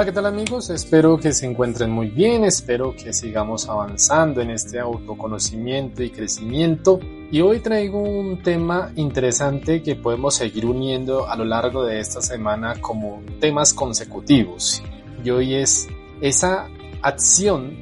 Hola, ¿qué tal amigos? Espero que se encuentren muy bien, espero que sigamos avanzando en este autoconocimiento y crecimiento. Y hoy traigo un tema interesante que podemos seguir uniendo a lo largo de esta semana como temas consecutivos. Y hoy es esa acción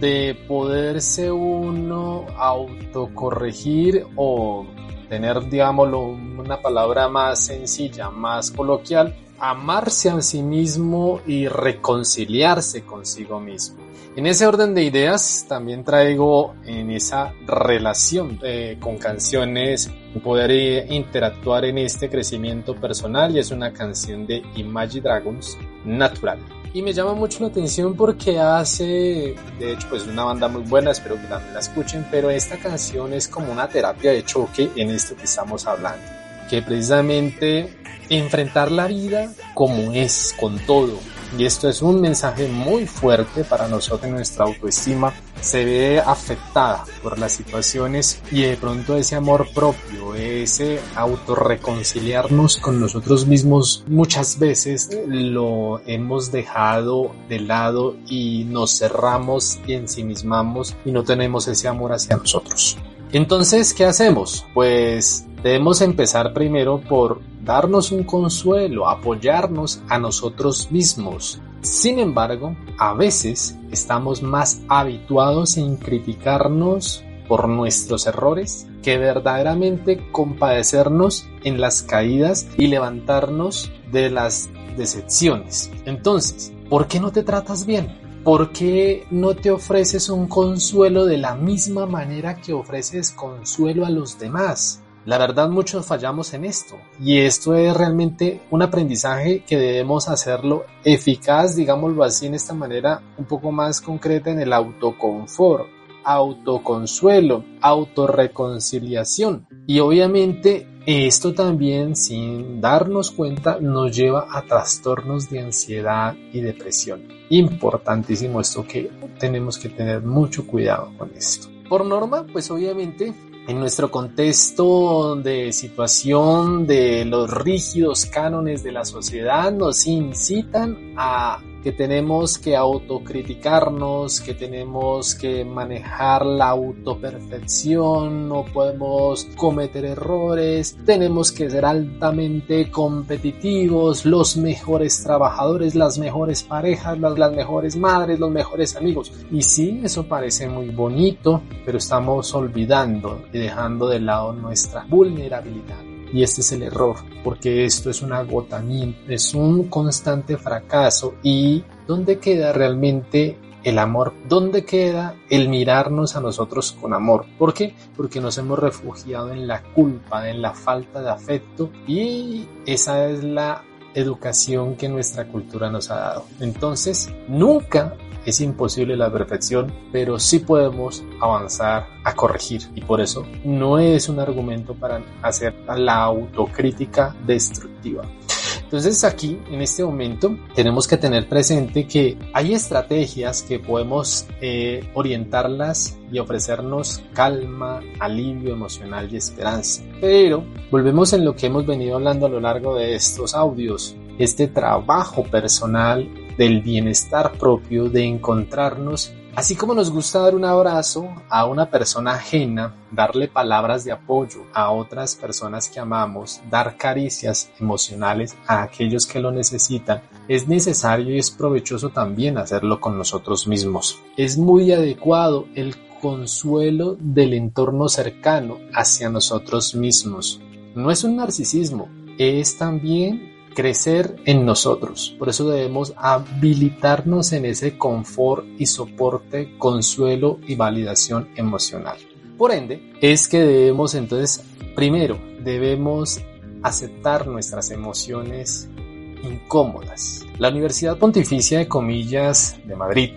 de poderse uno autocorregir o tener, digámoslo, una palabra más sencilla, más coloquial, amarse a sí mismo y reconciliarse consigo mismo. En ese orden de ideas también traigo en esa relación eh, con canciones poder eh, interactuar en este crecimiento personal y es una canción de Imagine Dragons, Natural. Y me llama mucho la atención porque hace, de hecho, pues una banda muy buena, espero que también la escuchen, pero esta canción es como una terapia de choque en esto que estamos hablando, que precisamente enfrentar la vida como es, con todo. Y esto es un mensaje muy fuerte para nosotros, nuestra autoestima se ve afectada por las situaciones y de pronto ese amor propio, ese autorreconciliarnos con nosotros mismos muchas veces lo hemos dejado de lado y nos cerramos y ensimismamos y no tenemos ese amor hacia nosotros. Entonces, ¿qué hacemos? Pues debemos empezar primero por darnos un consuelo, apoyarnos a nosotros mismos. Sin embargo, a veces estamos más habituados en criticarnos por nuestros errores que verdaderamente compadecernos en las caídas y levantarnos de las decepciones. Entonces, ¿por qué no te tratas bien? ¿Por qué no te ofreces un consuelo de la misma manera que ofreces consuelo a los demás? La verdad muchos fallamos en esto y esto es realmente un aprendizaje que debemos hacerlo eficaz, digámoslo así, en esta manera un poco más concreta en el autoconfort, autoconsuelo, autorreconciliación. Y obviamente esto también sin darnos cuenta nos lleva a trastornos de ansiedad y depresión. Importantísimo esto que tenemos que tener mucho cuidado con esto. Por norma, pues obviamente en nuestro contexto de situación de los rígidos cánones de la sociedad nos incitan a que tenemos que autocriticarnos, que tenemos que manejar la autoperfección, no podemos cometer errores, tenemos que ser altamente competitivos, los mejores trabajadores, las mejores parejas, las, las mejores madres, los mejores amigos. Y sí, eso parece muy bonito, pero estamos olvidando y dejando de lado nuestra vulnerabilidad. Y este es el error, porque esto es un agotamiento, es un constante fracaso. ¿Y dónde queda realmente el amor? ¿Dónde queda el mirarnos a nosotros con amor? ¿Por qué? Porque nos hemos refugiado en la culpa, en la falta de afecto y esa es la educación que nuestra cultura nos ha dado. Entonces, nunca es imposible la perfección, pero sí podemos avanzar a corregir y por eso no es un argumento para hacer la autocrítica destructiva. Entonces aquí, en este momento, tenemos que tener presente que hay estrategias que podemos eh, orientarlas y ofrecernos calma, alivio emocional y esperanza. Pero volvemos en lo que hemos venido hablando a lo largo de estos audios. Este trabajo personal del bienestar propio, de encontrarnos, así como nos gusta dar un abrazo a una persona ajena, darle palabras de apoyo a otras personas que amamos, dar caricias emocionales a aquellos que lo necesitan, es necesario y es provechoso también hacerlo con nosotros mismos. Es muy adecuado el consuelo del entorno cercano hacia nosotros mismos. No es un narcisismo, es también crecer en nosotros. Por eso debemos habilitarnos en ese confort y soporte, consuelo y validación emocional. Por ende, es que debemos entonces, primero, debemos aceptar nuestras emociones incómodas. La Universidad Pontificia de Comillas de Madrid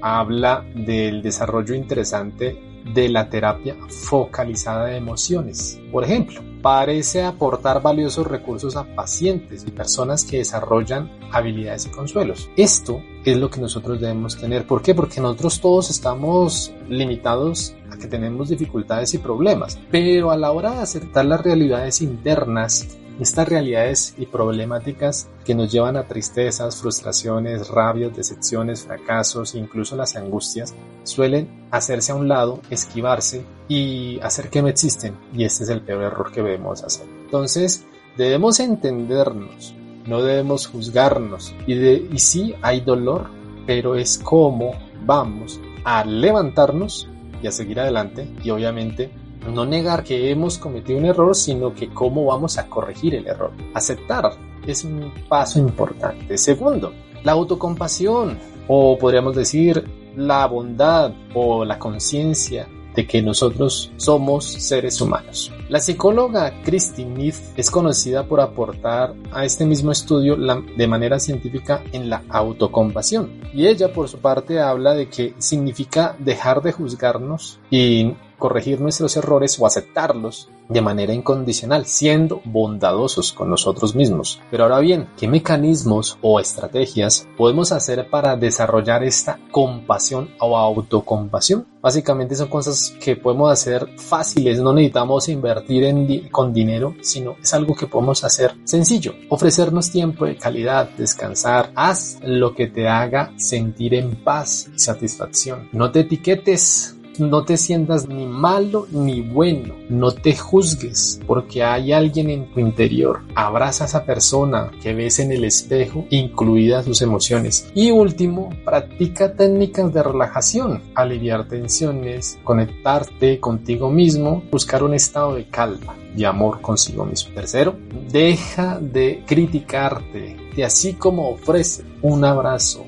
habla del desarrollo interesante de la terapia focalizada de emociones. Por ejemplo, parece aportar valiosos recursos a pacientes y personas que desarrollan habilidades y consuelos. Esto es lo que nosotros debemos tener. ¿Por qué? Porque nosotros todos estamos limitados a que tenemos dificultades y problemas, pero a la hora de aceptar las realidades internas Estas realidades y problemáticas que nos llevan a tristezas, frustraciones, rabias, decepciones, fracasos, incluso las angustias, suelen hacerse a un lado, esquivarse y hacer que no existen. Y este es el peor error que debemos hacer. Entonces, debemos entendernos, no debemos juzgarnos. Y, y sí hay dolor, pero es como vamos a levantarnos y a seguir adelante y obviamente no negar que hemos cometido un error, sino que cómo vamos a corregir el error. Aceptar es un paso importante. Segundo, la autocompasión o podríamos decir la bondad o la conciencia de que nosotros somos seres humanos. La psicóloga Christine Neff es conocida por aportar a este mismo estudio de manera científica en la autocompasión. Y ella por su parte habla de que significa dejar de juzgarnos y corregir nuestros errores o aceptarlos de manera incondicional, siendo bondadosos con nosotros mismos. Pero ahora bien, ¿qué mecanismos o estrategias podemos hacer para desarrollar esta compasión o autocompasión? Básicamente son cosas que podemos hacer fáciles, no necesitamos invertir en con dinero, sino es algo que podemos hacer sencillo. Ofrecernos tiempo de calidad, descansar, haz lo que te haga sentir en paz y satisfacción. No te etiquetes no te sientas ni malo ni bueno, no te juzgues porque hay alguien en tu interior. Abraza a esa persona que ves en el espejo, incluidas sus emociones. Y último, practica técnicas de relajación, aliviar tensiones, conectarte contigo mismo, buscar un estado de calma y amor consigo mismo. Tercero, deja de criticarte y así como ofrece un abrazo,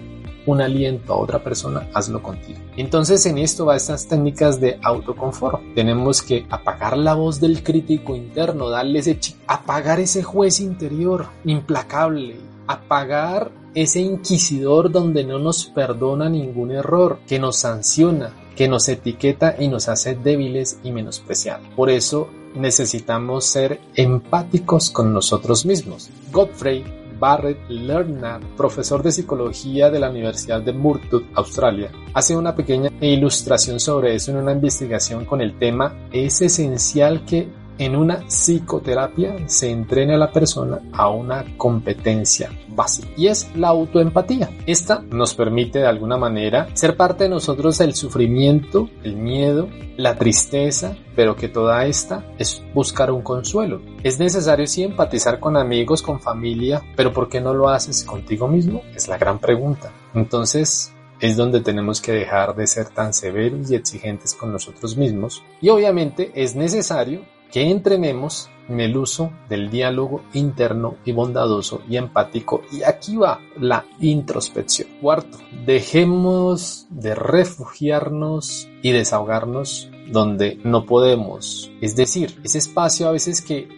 un aliento a otra persona, hazlo contigo. Entonces en esto va estas técnicas de autoconfort. Tenemos que apagar la voz del crítico interno, darle ese apagar ese juez interior implacable, apagar ese inquisidor donde no nos perdona ningún error, que nos sanciona, que nos etiqueta y nos hace débiles y menospreciados. Por eso necesitamos ser empáticos con nosotros mismos. Godfrey Barrett Lerner, profesor de psicología de la Universidad de Murdoch, Australia, hace una pequeña ilustración sobre eso en una investigación con el tema Es esencial que en una psicoterapia se entrena a la persona a una competencia básica y es la autoempatía. Esta nos permite de alguna manera ser parte de nosotros el sufrimiento, el miedo, la tristeza, pero que toda esta es buscar un consuelo. Es necesario sí empatizar con amigos, con familia, pero ¿por qué no lo haces contigo mismo? Es la gran pregunta. Entonces, es donde tenemos que dejar de ser tan severos y exigentes con nosotros mismos y obviamente es necesario que entrenemos en el uso del diálogo interno y bondadoso y empático. Y aquí va la introspección. Cuarto, dejemos de refugiarnos y desahogarnos donde no podemos. Es decir, ese espacio a veces que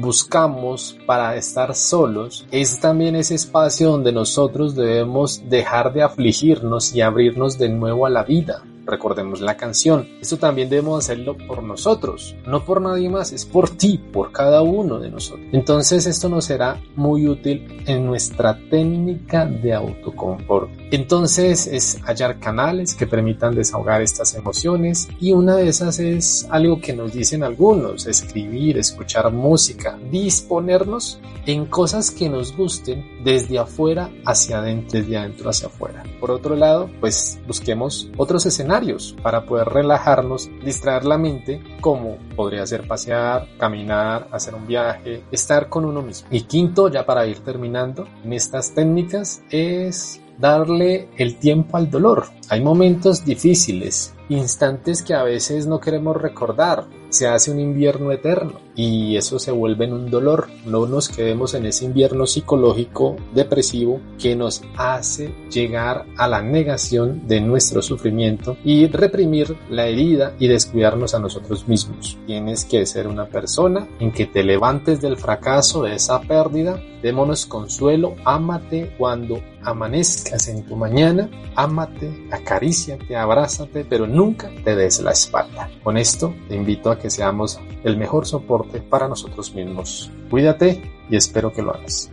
buscamos para estar solos es también ese espacio donde nosotros debemos dejar de afligirnos y abrirnos de nuevo a la vida recordemos la canción. Esto también debemos hacerlo por nosotros, no por nadie más, es por ti, por cada uno de nosotros. Entonces esto nos será muy útil en nuestra técnica de autoconfort. Entonces es hallar canales que permitan desahogar estas emociones y una de esas es algo que nos dicen algunos, escribir, escuchar música, disponernos en cosas que nos gusten desde afuera hacia adentro, desde adentro hacia afuera. Por otro lado, pues busquemos otros escenarios para poder relajarnos, distraer la mente, como podría ser pasear, caminar, hacer un viaje, estar con uno mismo. Y quinto, ya para ir terminando, en estas técnicas es darle el tiempo al dolor. Hay momentos difíciles, instantes que a veces no queremos recordar. Se hace un invierno eterno y eso se vuelve en un dolor. No nos quedemos en ese invierno psicológico depresivo que nos hace llegar a la negación de nuestro sufrimiento y reprimir la herida y descuidarnos a nosotros mismos. Tienes que ser una persona en que te levantes del fracaso, de esa pérdida, démonos consuelo, ámate cuando amanezcas en tu mañana, ámate, acaríciate, abrázate, pero nunca te des la espalda. Con esto te invito a que seamos el mejor soporte para nosotros mismos. Cuídate y espero que lo hagas.